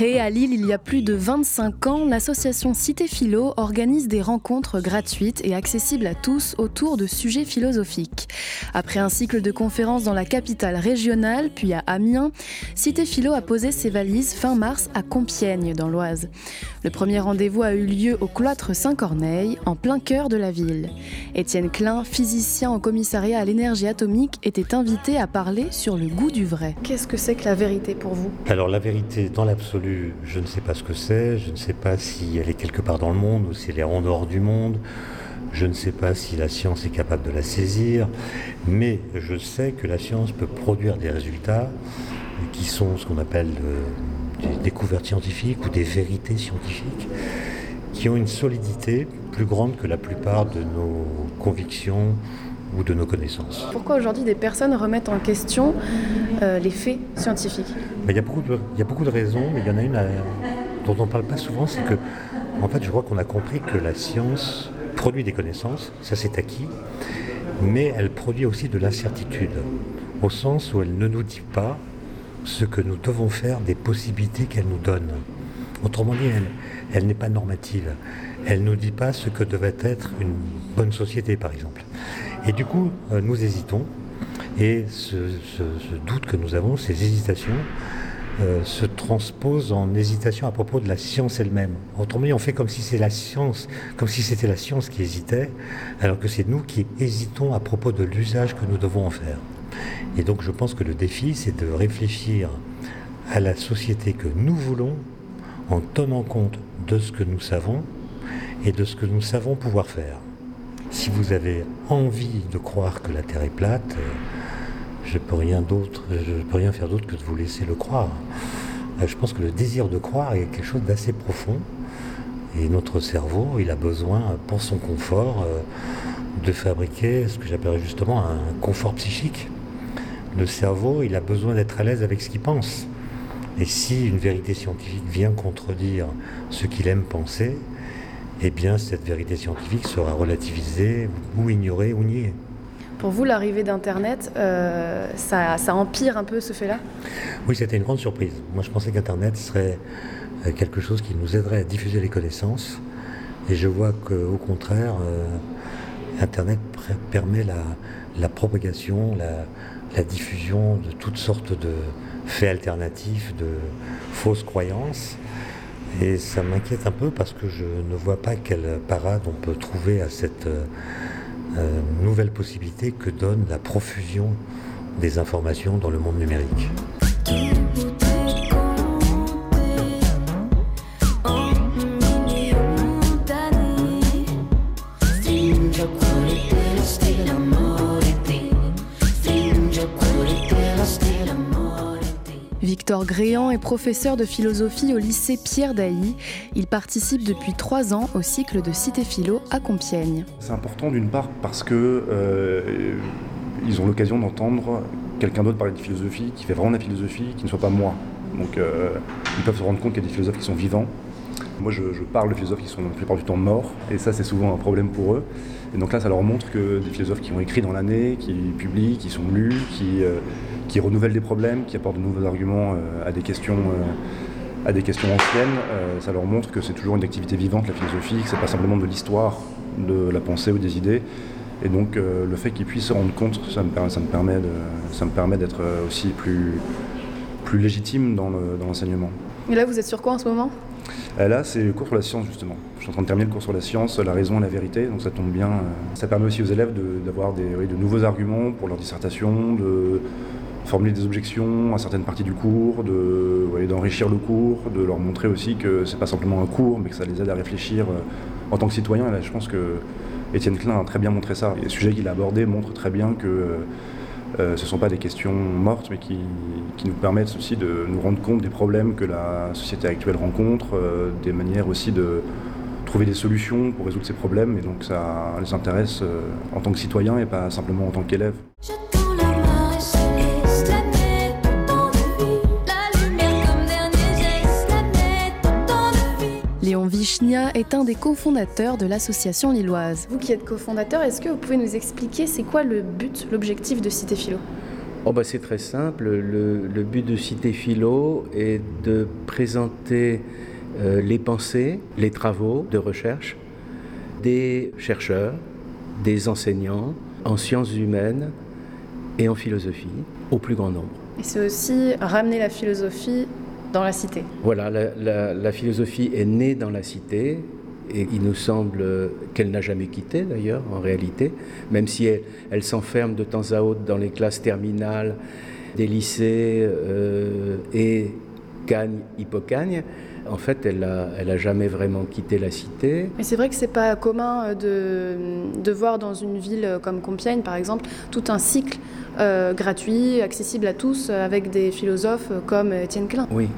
Créée à Lille il y a plus de 25 ans, l'association Cité Philo organise des rencontres gratuites et accessibles à tous autour de sujets philosophiques. Après un cycle de conférences dans la capitale régionale, puis à Amiens, Cité Philo a posé ses valises fin mars à Compiègne, dans l'Oise. Le premier rendez-vous a eu lieu au cloître Saint-Corneille, en plein cœur de la ville. Étienne Klein, physicien au commissariat à l'énergie atomique, était invité à parler sur le goût du vrai. Qu'est-ce que c'est que la vérité pour vous? Alors la vérité dans l'absolu, je ne sais pas ce que c'est, je ne sais pas si elle est quelque part dans le monde ou si elle est en dehors du monde, je ne sais pas si la science est capable de la saisir, mais je sais que la science peut produire des résultats qui sont ce qu'on appelle euh, des découvertes scientifiques ou des vérités scientifiques, qui ont une solidité plus grande que la plupart de nos convictions ou de nos connaissances. Pourquoi aujourd'hui des personnes remettent en question euh, les faits scientifiques? Il, y a beaucoup de, il y a beaucoup de raisons, mais il y en a une euh, dont on ne parle pas souvent, c'est que, en fait, je crois qu'on a compris que la science produit des connaissances, ça c'est acquis, mais elle produit aussi de l'incertitude, au sens où elle ne nous dit pas ce que nous devons faire des possibilités qu'elle nous donne. Autrement dit, elle, n'est pas normative. Elle ne nous dit pas ce que devait être une bonne société, par exemple. Et du coup, euh, nous hésitons. Et ce, doute que nous avons, ces hésitations, euh, se transposent en hésitation à propos de la science elle-même. Autrement dit, on fait comme si c'était la science qui hésitait, alors que c'est nous qui hésitons à propos de l'usage que nous devons en faire. Et donc, je pense que le défi, c'est de réfléchir à la société que nous voulons en tenant compte de ce que nous savons et de ce que nous savons pouvoir faire. Si vous avez envie de croire que la Terre est plate, je ne peux peux rien faire d'autre que de vous laisser le croire. Je pense que le désir de croire est quelque chose d'assez profond. Et notre cerveau, il a besoin, pour son confort, euh, de fabriquer ce que j'appellerais justement un confort psychique. Le cerveau, il a besoin d'être à l'aise avec ce qu'il pense. Et si une vérité scientifique vient contredire ce qu'il aime penser, eh bien cette vérité scientifique sera relativisée ou ignorée ou niée. Pour vous, l'arrivée d'Internet, euh, ça, empire un peu ce fait-là? Oui, c'était une grande surprise. Moi, je pensais qu'Internet serait euh, quelque chose qui nous aiderait à diffuser les connaissances. Et je vois qu'au contraire, euh, Internet permet la, propagation, la, diffusion de toutes sortes de faits alternatifs, de fausses croyances. Et ça m'inquiète un peu parce que je ne vois pas quelle parade on peut trouver à cette euh, euh, nouvelle possibilité que donne la profusion des informations dans le monde numérique. Victor Gréant est professeur de philosophie au lycée Pierre Dailly. Il participe depuis trois ans au cycle de Cité Philo à Compiègne. C'est important d'une part parce que euh, ils ont l'occasion d'entendre quelqu'un d'autre parler de philosophie, qui fait vraiment la philosophie, qui ne soit pas moi. Donc euh, ils peuvent se rendre compte qu'il y a des philosophes qui sont vivants. Moi je, parle de philosophes qui sont la plupart du temps morts, et ça c'est souvent un problème pour eux. Et donc là ça leur montre que des philosophes qui ont écrit dans l'année, qui publient, qui sont lus, qui... Euh, qui renouvellent des problèmes, qui apportent de nouveaux arguments euh, à des questions euh, à des questions anciennes, ça leur montre que c'est toujours une activité vivante, la philosophie, que c'est pas simplement de l'histoire de la pensée ou des idées. Et donc le fait qu'ils puissent se rendre compte, ça me, ça me permet, de, ça me permet d'être aussi plus, plus légitime dans l'enseignement. et là, vous êtes sur quoi en ce moment? Là, c'est le cours sur la science, justement. Je suis en train de terminer le cours sur la science, la raison et la vérité, donc ça tombe bien. Ça permet aussi aux élèves d'avoir de, de nouveaux arguments pour leur dissertation, de, formuler des objections à certaines parties du cours, d'enrichir le cours, de leur montrer aussi que c'est pas simplement un cours, mais que ça les aide à réfléchir euh, en tant que citoyens. Et là, je pense que Étienne Klein a très bien montré ça. Et le sujet qu'il a abordé montre très bien que euh, ce ne sont pas des questions mortes, mais qui, nous permettent aussi de nous rendre compte des problèmes que la société actuelle rencontre, euh, des manières aussi de trouver des solutions pour résoudre ces problèmes. Et donc ça les intéresse en tant que citoyens et pas simplement en tant qu'élèves. Léon Vichnia est un des cofondateurs de l'association lilloise. Vous qui êtes cofondateur, est-ce que vous pouvez nous expliquer c'est quoi le but, l'objectif de Cité Philo? Oh bah C'est très simple. Le, but de Cité Philo est de présenter euh, les pensées, les travaux de recherche des chercheurs, des enseignants en sciences humaines et en philosophie au plus grand nombre. Et c'est aussi ramener la philosophie dans la cité. Voilà, la, philosophie est née dans la cité et il nous semble qu'elle n'a jamais quitté d'ailleurs en réalité, même si elle, s'enferme de temps à autre dans les classes terminales des lycées euh, et Cagne, Hippocagne. En fait, elle n'a elle a jamais vraiment quitté la cité. Mais c'est vrai que c'est pas commun de, de, voir dans une ville comme Compiègne, par exemple, tout un cycle euh, gratuit, accessible à tous, avec des philosophes comme Étienne Klein. Oui.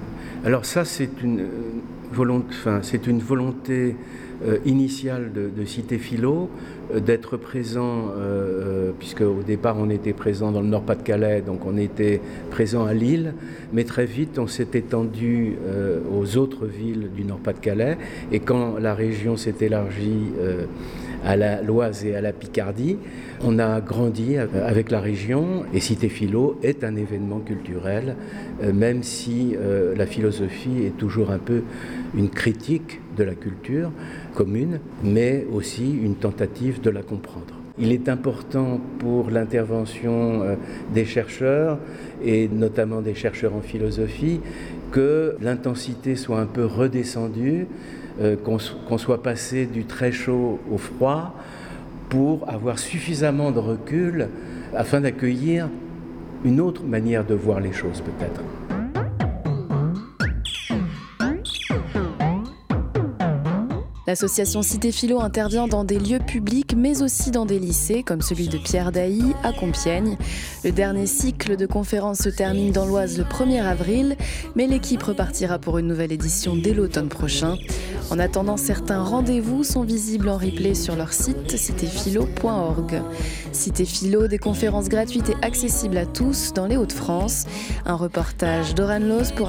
Alors ça, c'est une, euh, c'est une volonté euh, initiale de, Cité Philo, d'être présent, puisque au départ on était présent dans le Nord-Pas-de-Calais, donc on était présent à Lille, mais très vite on s'est étendu aux autres villes du Nord-Pas-de-Calais, et quand la région s'est élargie à l'Oise et à la Picardie. On a grandi avec la région et Cité Philo est un événement culturel, euh, même si euh, la philosophie est toujours un peu une critique de la culture commune, mais aussi une tentative de la comprendre. Il est important pour l'intervention euh, des chercheurs, et notamment des chercheurs en philosophie, que l'intensité soit un peu redescendue, euh, qu'on soit passé du très chaud au froid pour avoir suffisamment de recul afin d'accueillir une autre manière de voir les choses peut-être. L'association Cité Philo intervient dans des lieux publics mais aussi dans des lycées comme celui de Pierre Dailly à Compiègne. Le dernier cycle de conférences se termine dans l'Oise le 1er avril, mais l'équipe repartira pour une nouvelle édition dès l'automne prochain. En attendant, certains rendez-vous sont visibles en replay sur leur site citéphilo.org. Cité Philo, des conférences gratuites et accessibles à tous dans les Hauts-de-France. Un reportage d'Oran Loz pour